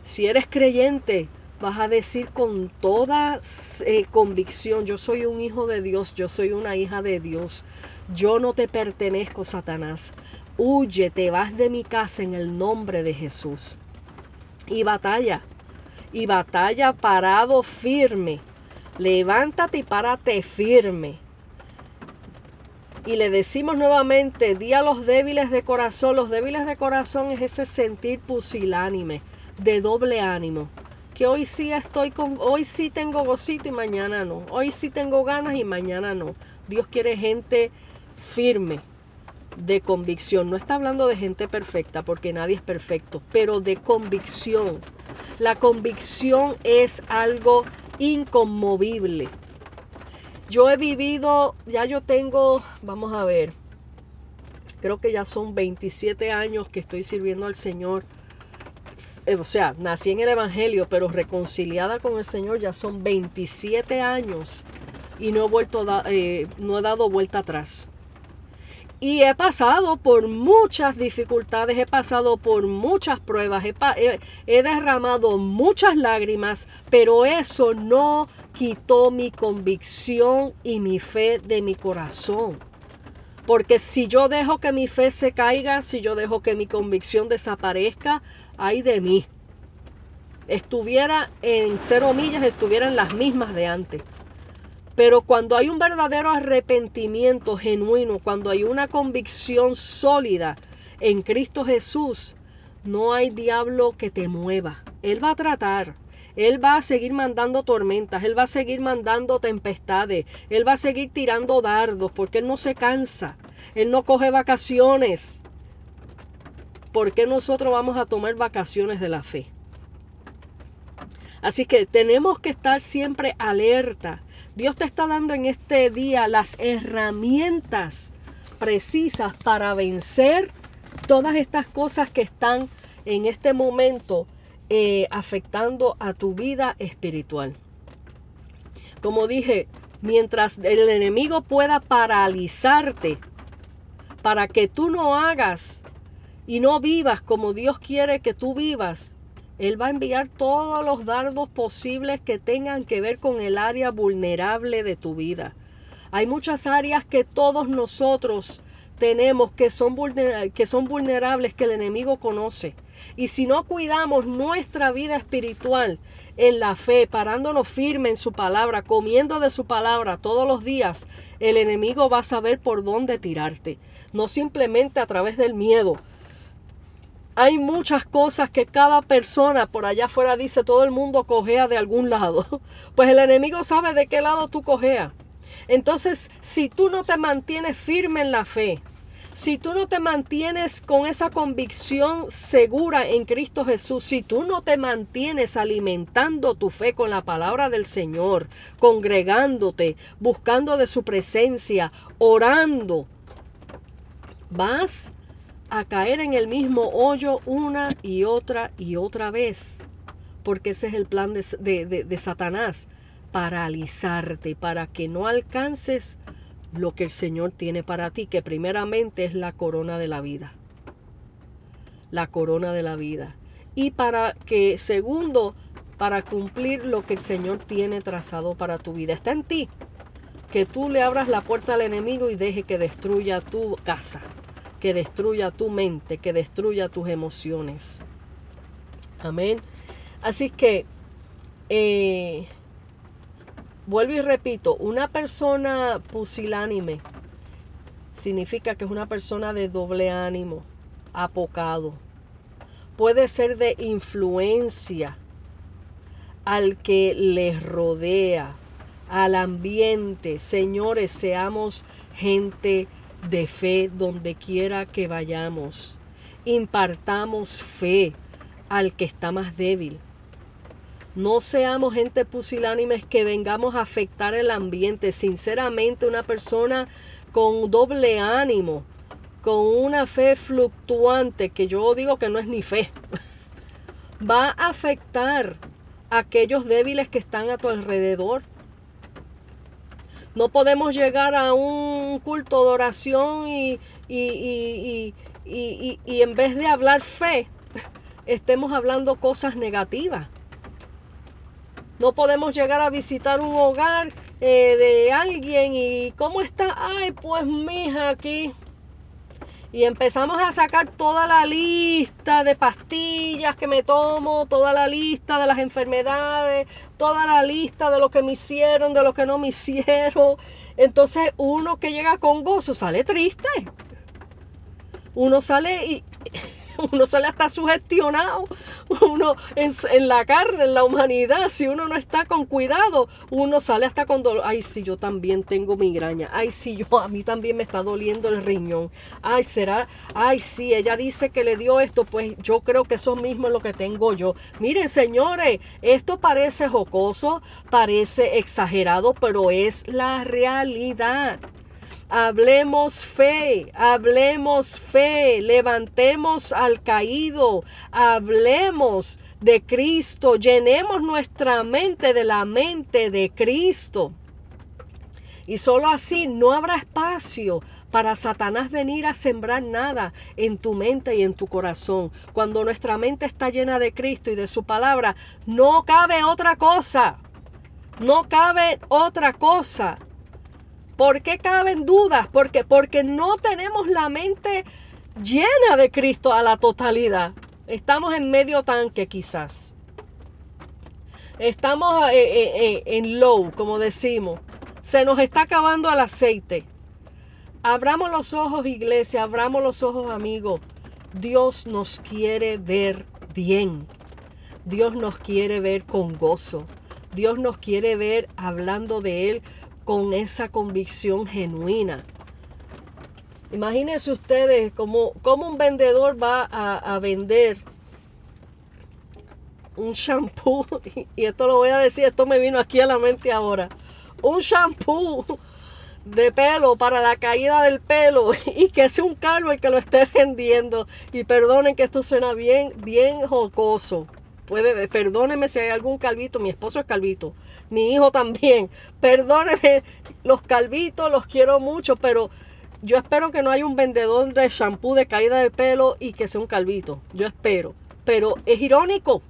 Si eres creyente, vas a decir con toda eh, convicción, yo soy un hijo de Dios, yo soy una hija de Dios, yo no te pertenezco, Satanás. Huye, te vas de mi casa en el nombre de Jesús. Y batalla, y batalla parado firme. Levántate y párate firme. Y le decimos nuevamente, di a los débiles de corazón. Los débiles de corazón es ese sentir pusilánime, de doble ánimo que hoy sí estoy con, hoy sí tengo gocito y mañana no. Hoy sí tengo ganas y mañana no. Dios quiere gente firme, de convicción. No está hablando de gente perfecta, porque nadie es perfecto, pero de convicción. La convicción es algo inconmovible. Yo he vivido, ya yo tengo, vamos a ver, creo que ya son 27 años que estoy sirviendo al Señor eh, o sea, nací en el Evangelio, pero reconciliada con el Señor ya son 27 años y no he, vuelto eh, no he dado vuelta atrás. Y he pasado por muchas dificultades, he pasado por muchas pruebas, he, derramado muchas lágrimas, pero eso no quitó mi convicción y mi fe de mi corazón. Porque si yo dejo que mi fe se caiga, si yo dejo que mi convicción desaparezca, ay de mí. Estuviera en cero millas, estuviera en las mismas de antes. Pero cuando hay un verdadero arrepentimiento genuino, cuando hay una convicción sólida en Cristo Jesús, no hay diablo que te mueva. Él va a tratar. Él va a seguir mandando tormentas, Él va a seguir mandando tempestades, Él va a seguir tirando dardos porque Él no se cansa, Él no coge vacaciones. ¿por qué nosotros vamos a tomar vacaciones de la fe? Así que tenemos que estar siempre alerta. Dios te está dando en este día las herramientas precisas para vencer todas estas cosas que están en este momento eh, afectando a tu vida espiritual. Como dije, mientras el enemigo pueda paralizarte para que tú no hagas y no vivas como Dios quiere que tú vivas, Él va a enviar todos los dardos posibles que tengan que ver con el área vulnerable de tu vida. Hay muchas áreas que todos nosotros tenemos que son, que son vulnerables, que el enemigo conoce. Y si no cuidamos nuestra vida espiritual en la fe, parándonos firme en su palabra, comiendo de su palabra todos los días, el enemigo va a saber por dónde tirarte. No simplemente a través del miedo. Hay muchas cosas que cada persona por allá afuera dice, todo el mundo cojea de algún lado. Pues el enemigo sabe de qué lado tú cojeas. Entonces, si tú no te mantienes firme en la fe, si tú no te mantienes con esa convicción segura en Cristo Jesús, si tú no te mantienes alimentando tu fe con la palabra del Señor, congregándote, buscando de su presencia, orando, vas a caer en el mismo hoyo una y otra y otra vez. Porque ese es el plan de, de Satanás, paralizarte para que no alcances lo que el Señor tiene para ti, que primeramente es la corona de la vida. La corona de la vida. Y para que, segundo, para cumplir lo que el Señor tiene trazado para tu vida. Está en ti. Que tú le abras la puerta al enemigo y deje que destruya tu casa, que destruya tu mente, que destruya tus emociones. Amén. Así que eh, Vuelvo y repito, una persona pusilánime significa que es una persona de doble ánimo, apocado. Puede ser de influencia al que les rodea, al ambiente. Señores, seamos gente de fe donde quiera que vayamos. Impartamos fe al que está más débil. No seamos gente pusilánimes que vengamos a afectar el ambiente. Sinceramente, una persona con doble ánimo, con una fe fluctuante, que yo digo que no es ni fe, va a afectar a aquellos débiles que están a tu alrededor. No podemos llegar a un culto de oración y, y, y, y en vez de hablar fe, estemos hablando cosas negativas. No podemos llegar a visitar un hogar eh, de alguien y ¿cómo está? Ay, pues mija aquí. Y empezamos a sacar toda la lista de pastillas que me tomo, toda la lista de las enfermedades, toda la lista de lo que me hicieron, de lo que no me hicieron. Entonces uno que llega con gozo sale triste. Uno sale y uno sale hasta sugestionado, uno en, la carne, en la humanidad, si uno no está con cuidado, uno sale hasta con dolor. Ay, si yo también tengo migraña, ay, si yo, a mí también me está doliendo el riñón, ay, será, ay, si ella dice que le dio esto, pues yo creo que eso mismo es lo que tengo yo. Miren, señores, esto parece jocoso, parece exagerado, pero es la realidad. Hablemos fe, hablemos fe, levantemos al caído, hablemos de Cristo, llenemos nuestra mente de la mente de Cristo. Y solo así no habrá espacio para Satanás venir a sembrar nada en tu mente y en tu corazón. Cuando nuestra mente está llena de Cristo y de su palabra, no cabe otra cosa. No cabe otra cosa. ¿Por qué caben dudas? Porque, porque no tenemos la mente llena de Cristo a la totalidad. Estamos en medio tanque quizás. Estamos eh, eh, eh, en low, como decimos. Se nos está acabando el aceite. Abramos los ojos, iglesia, abramos los ojos, amigos. Dios nos quiere ver bien. Dios nos quiere ver con gozo. Dios nos quiere ver hablando de Él con esa convicción genuina. Imagínense ustedes cómo, un vendedor va a, vender un shampoo, y esto lo voy a decir, esto me vino aquí a la mente ahora, un shampoo de pelo para la caída del pelo y que sea un calvo el que lo esté vendiendo. Y perdonen que esto suena bien, bien jocoso. Puede, perdóneme si hay algún calvito, mi esposo es calvito, mi hijo también. Perdóneme, los calvitos los quiero mucho, pero yo espero que no haya un vendedor de shampoo de caída de pelo y que sea un calvito. Yo espero. Pero es irónico.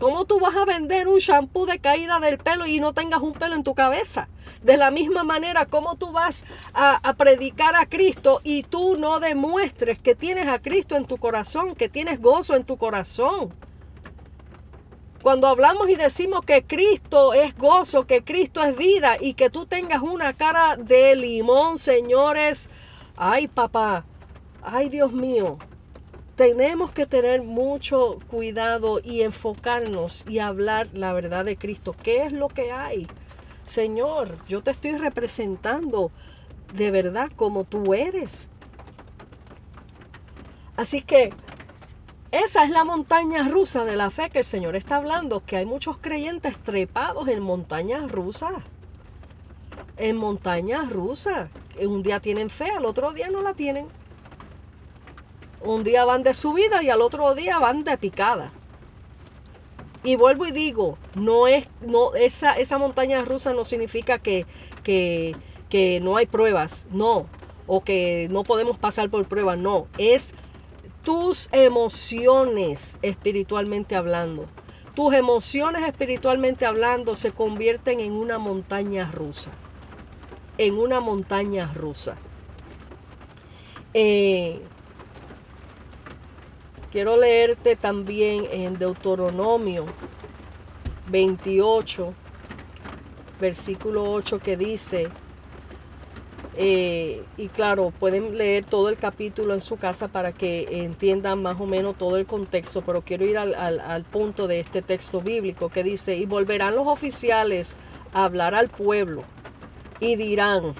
¿Cómo tú vas a vender un shampoo de caída del pelo y no tengas un pelo en tu cabeza? De la misma manera, ¿cómo tú vas a, a, predicar a Cristo y tú no demuestres que tienes a Cristo en tu corazón, que tienes gozo en tu corazón? Cuando hablamos y decimos que Cristo es gozo, que Cristo es vida y que tú tengas una cara de limón, señores, ay papá, ay Dios mío, tenemos que tener mucho cuidado y enfocarnos y hablar la verdad de Cristo. ¿Qué es lo que hay? Señor, yo te estoy representando de verdad como tú eres. Así que esa es la montaña rusa de la fe que el Señor está hablando, que hay muchos creyentes trepados en montañas rusas. En montañas rusas. Un día tienen fe, al otro día no la tienen. Un día van de subida y al otro día van de picada. Y vuelvo y digo, no es, no, esa, esa montaña rusa no significa que, que, que no hay pruebas, no, o que no podemos pasar por pruebas, no, es tus emociones espiritualmente hablando. Tus emociones espiritualmente hablando se convierten en una montaña rusa. En una montaña rusa. Eh, Quiero leerte también en Deuteronomio 28, versículo 8, que dice, eh, y claro, pueden leer todo el capítulo en su casa para que entiendan más o menos todo el contexto, pero quiero ir al, al punto de este texto bíblico que dice, y volverán los oficiales a hablar al pueblo y dirán,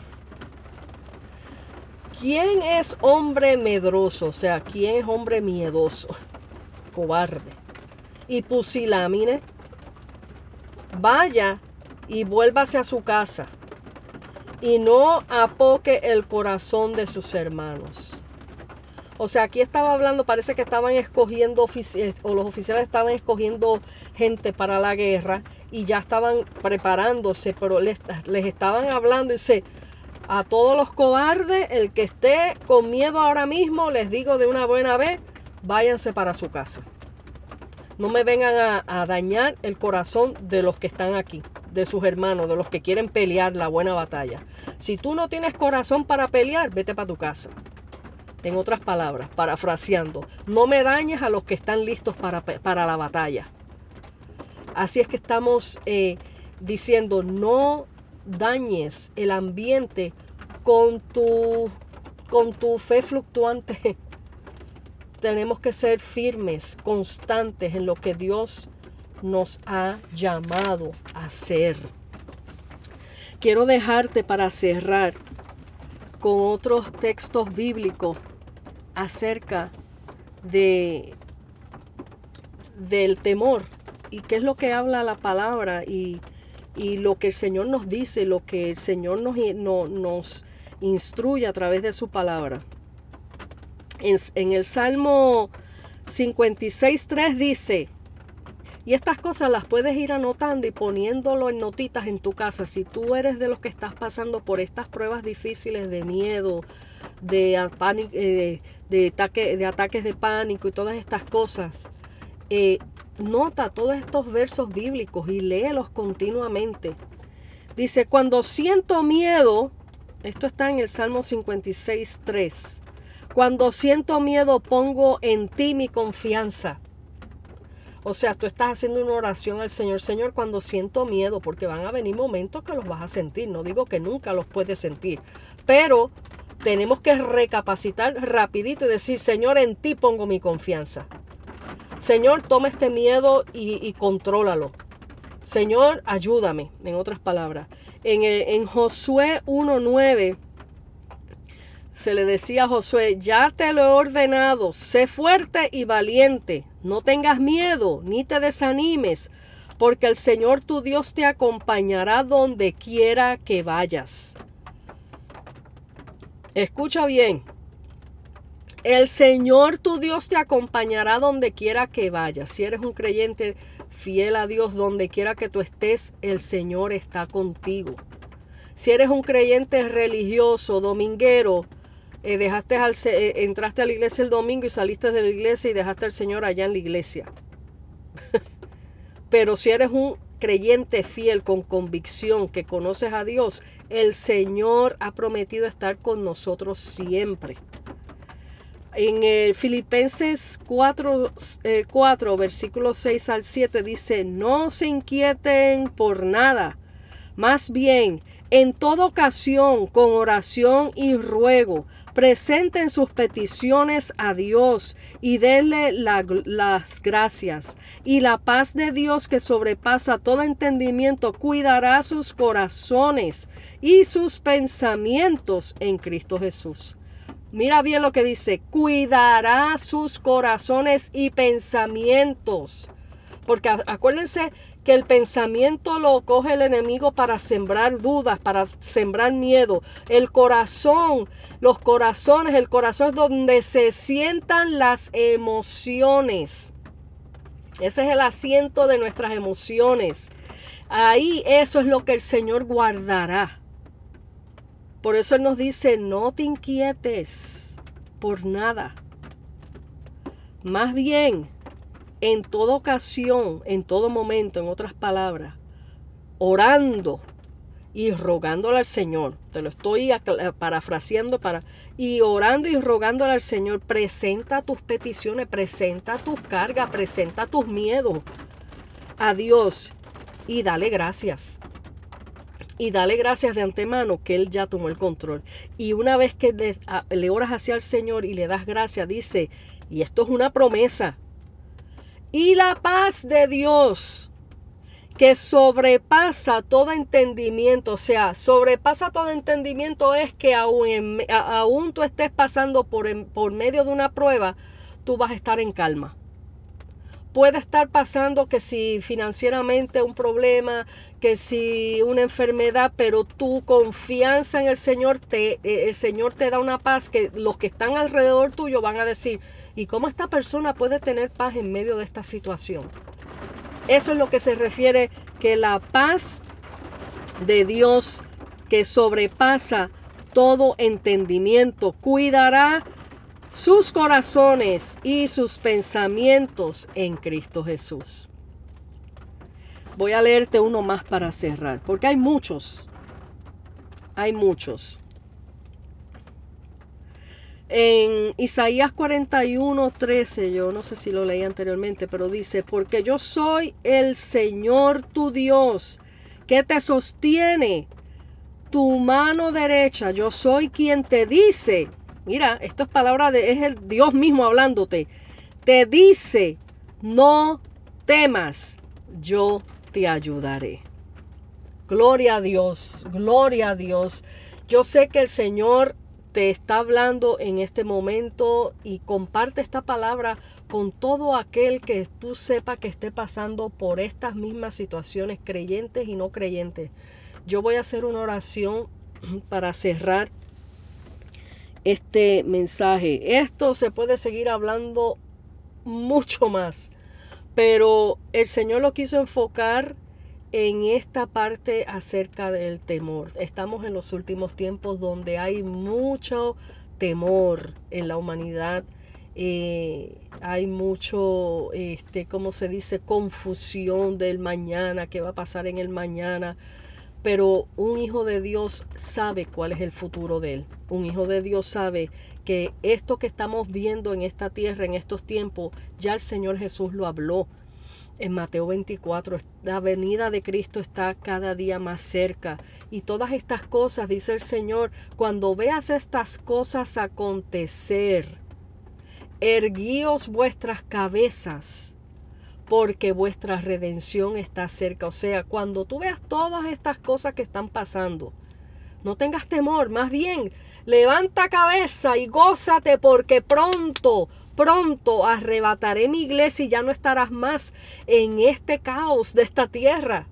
¿Quién es hombre medroso? O sea, ¿quién es hombre miedoso? Cobarde. Y pusilámine. Vaya y vuélvase a su casa. Y no apoque el corazón de sus hermanos. O sea, aquí estaba hablando, parece que estaban escogiendo, eh, o los oficiales estaban escogiendo gente para la guerra y ya estaban preparándose, pero les, les estaban hablando y se a todos los cobardes, el que esté con miedo ahora mismo, les digo de una buena vez, váyanse para su casa. No me vengan a, dañar el corazón de los que están aquí, de sus hermanos, de los que quieren pelear la buena batalla. Si tú no tienes corazón para pelear, vete para tu casa. En otras palabras, parafraseando, no me dañes a los que están listos para, para la batalla. Así es que estamos eh, diciendo, no dañes el ambiente con tu, con tu fe fluctuante. Tenemos que ser firmes, constantes en lo que Dios nos ha llamado a hacer. Quiero dejarte para cerrar con otros textos bíblicos acerca de del temor y qué es lo que habla la palabra y y lo que el Señor nos dice, lo que el Señor nos, nos instruye a través de su palabra. En, el Salmo 56.3 dice, y estas cosas las puedes ir anotando y poniéndolo en notitas en tu casa. Si tú eres de los que estás pasando por estas pruebas difíciles de miedo, de, eh, de, de ataques de pánico y todas estas cosas, eh, nota todos estos versos bíblicos y léelos continuamente. Dice, cuando siento miedo, esto está en el Salmo 56, 3. Cuando siento miedo pongo en ti mi confianza. O sea, tú estás haciendo una oración al Señor, Señor, cuando siento miedo, porque van a venir momentos que los vas a sentir. No digo que nunca los puedes sentir, pero tenemos que recapacitar rapidito y decir, Señor, en ti pongo mi confianza. Señor, toma este miedo y, contrólalo. Señor, ayúdame, en otras palabras. En, en Josué 1.9 se le decía a Josué, ya te lo he ordenado, sé fuerte y valiente, no tengas miedo, ni te desanimes, porque el Señor tu Dios te acompañará donde quiera que vayas. Escucha bien, el Señor tu Dios te acompañará donde quiera que vayas. Si eres un creyente fiel a Dios, donde quiera que tú estés, el Señor está contigo. Si eres un creyente religioso, dominguero, eh, dejaste al, eh, entraste a la iglesia el domingo y saliste de la iglesia y dejaste al Señor allá en la iglesia. Pero si eres un creyente fiel con convicción que conoces a Dios, el Señor ha prometido estar con nosotros siempre. En el Filipenses 4, 4, versículos 6 al 7 dice, no se inquieten por nada, más bien, en toda ocasión, con oración y ruego, presenten sus peticiones a Dios y denle las gracias. Y la paz de Dios que sobrepasa todo entendimiento cuidará sus corazones y sus pensamientos en Cristo Jesús. Mira bien lo que dice, cuidará sus corazones y pensamientos. Porque acuérdense que el pensamiento lo coge el enemigo para sembrar dudas, para sembrar miedo. El corazón, los corazones, el corazón es donde se sientan las emociones. Ese es el asiento de nuestras emociones. Ahí eso es lo que el Señor guardará. Por eso Él nos dice, no te inquietes por nada. Más bien, en toda ocasión, en todo momento, en otras palabras, orando y rogándole al Señor. Te lo estoy parafraseando para y orando y rogándole al Señor, presenta tus peticiones, presenta tus cargas, presenta tus miedos a Dios y dale gracias. Y dale gracias de antemano que Él ya tomó el control. Y una vez que le, le oras hacia el Señor y le das gracias, dice, y esto es una promesa, y la paz de Dios que sobrepasa todo entendimiento, o sea, sobrepasa todo entendimiento es que aún, tú estés pasando por, por medio de una prueba, tú vas a estar en calma. Puede estar pasando que si financieramente un problema, que si una enfermedad, pero tu confianza en el Señor te eh, el Señor te da una paz que los que están alrededor tuyo van a decir, ¿y cómo esta persona puede tener paz en medio de esta situación? Eso es lo que se refiere que la paz de Dios que sobrepasa todo entendimiento cuidará sus corazones y sus pensamientos en Cristo Jesús. Voy a leerte uno más para cerrar, porque hay muchos. Hay muchos. En Isaías 41, 13, yo no sé si lo leí anteriormente, pero dice, porque yo soy el Señor tu Dios, que te sostiene tu mano derecha. Yo soy quien te dice, mira, esto es palabra de, es el Dios mismo hablándote. Te dice, no temas, yo te ayudaré. Gloria a Dios, gloria a Dios. Yo sé que el Señor te está hablando en este momento y comparte esta palabra con todo aquel que tú sepa que esté pasando por estas mismas situaciones, creyentes y no creyentes. Yo voy a hacer una oración para cerrar este mensaje. Esto se puede seguir hablando mucho más, pero el Señor lo quiso enfocar en esta parte acerca del temor. Estamos en los últimos tiempos donde hay mucho temor en la humanidad. Eh, hay mucho, este, como se dice, confusión del mañana, qué va a pasar en el mañana. Pero un hijo de Dios sabe cuál es el futuro de él. Un hijo de Dios sabe que esto que estamos viendo en esta tierra, en estos tiempos, ya el Señor Jesús lo habló en Mateo 24, la venida de Cristo está cada día más cerca. Y todas estas cosas, dice el Señor, cuando veas estas cosas acontecer, erguíos vuestras cabezas porque vuestra redención está cerca. O sea, cuando tú veas todas estas cosas que están pasando, no tengas temor, más bien, levanta cabeza y gózate porque pronto, pronto arrebataré mi iglesia y ya no estarás más en este caos de esta tierra.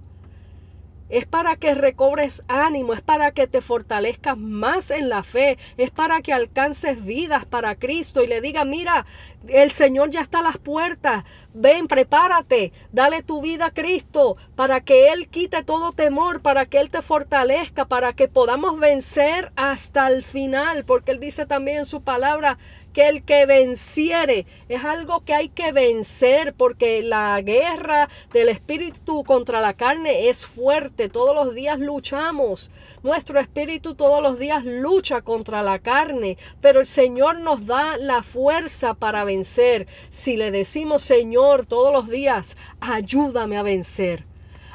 Es para que recobres ánimo, es para que te fortalezcas más en la fe, es para que alcances vidas para Cristo y le diga, mira, el Señor ya está a las puertas, ven, prepárate, dale tu vida a Cristo para que Él quite todo temor, para que Él te fortalezca, para que podamos vencer hasta el final, porque Él dice también en su palabra que el que venciere es algo que hay que vencer porque la guerra del espíritu contra la carne es fuerte. Todos los días luchamos. Nuestro espíritu todos los días lucha contra la carne, pero el Señor nos da la fuerza para vencer. Si le decimos, Señor, todos los días, ayúdame a vencer.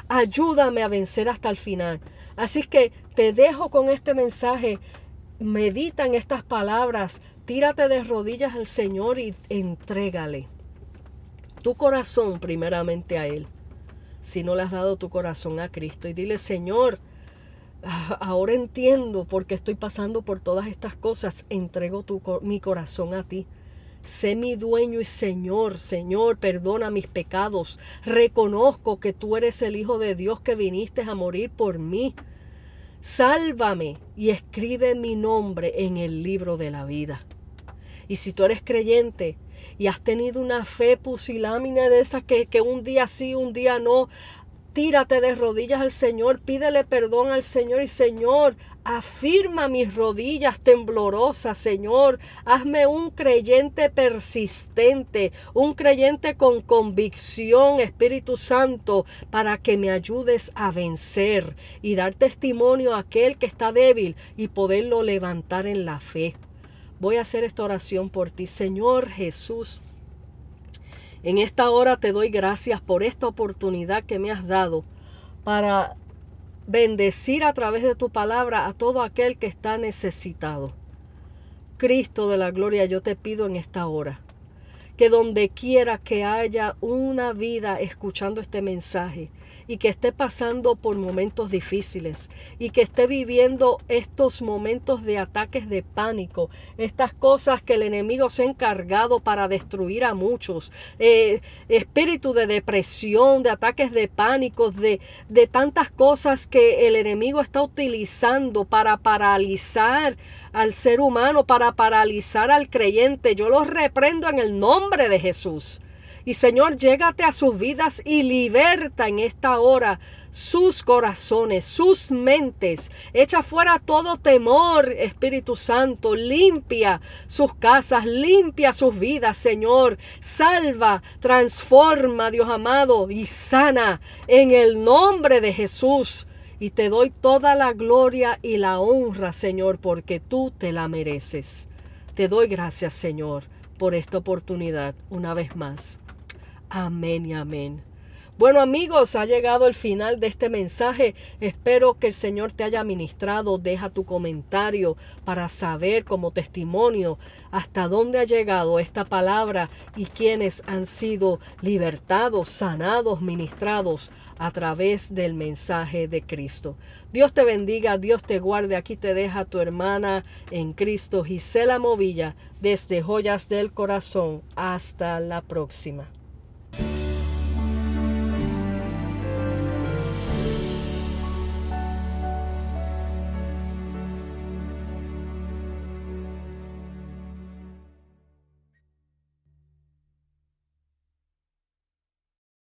Ayúdame a vencer hasta el final. Así que te dejo con este mensaje. Medita en estas palabras. Tírate de rodillas al Señor y entrégale tu corazón primeramente a Él. Si no le has dado tu corazón a Cristo y dile, Señor, ahora entiendo por qué estoy pasando por todas estas cosas. Entrego mi corazón a ti. Sé mi dueño y Señor, Señor, perdona mis pecados. Reconozco que tú eres el Hijo de Dios que viniste a morir por mí. Sálvame y escribe mi nombre en el libro de la vida. Y si tú eres creyente y has tenido una fe pusilámina de esas que, que un día sí, un día no, tírate de rodillas al Señor, pídele perdón al Señor y Señor, afirma mis rodillas temblorosas, Señor, hazme un creyente persistente, un creyente con convicción, Espíritu Santo, para que me ayudes a vencer y dar testimonio a aquel que está débil y poderlo levantar en la fe. Voy a hacer esta oración por ti, Señor Jesús. En esta hora te doy gracias por esta oportunidad que me has dado para bendecir a través de tu palabra a todo aquel que está necesitado. Cristo de la gloria, yo te pido en esta hora que donde quiera que haya una vida escuchando este mensaje, y que esté pasando por momentos difíciles y que esté viviendo estos momentos de ataques de pánico, estas cosas que el enemigo se ha encargado para destruir a muchos, eh, espíritu de depresión, de ataques de pánico, de, de tantas cosas que el enemigo está utilizando para paralizar al ser humano, para paralizar al creyente. Yo los reprendo en el nombre de Jesús. Y Señor, llégate a sus vidas y liberta en esta hora sus corazones, sus mentes. Echa fuera todo temor, Espíritu Santo. Limpia sus casas, limpia sus vidas, Señor. Salva, transforma, Dios amado, y sana en el nombre de Jesús. Y te doy toda la gloria y la honra, Señor, porque tú te la mereces. Te doy gracias, Señor, por esta oportunidad una vez más. Amén y amén. Bueno amigos, ha llegado el final de este mensaje. Espero que el Señor te haya ministrado. Deja tu comentario para saber como testimonio hasta dónde ha llegado esta palabra y quiénes han sido libertados, sanados, ministrados a través del mensaje de Cristo. Dios te bendiga, Dios te guarde. Aquí te deja tu hermana en Cristo, Gisela Movilla, desde Joyas del Corazón. Hasta la próxima. Bye.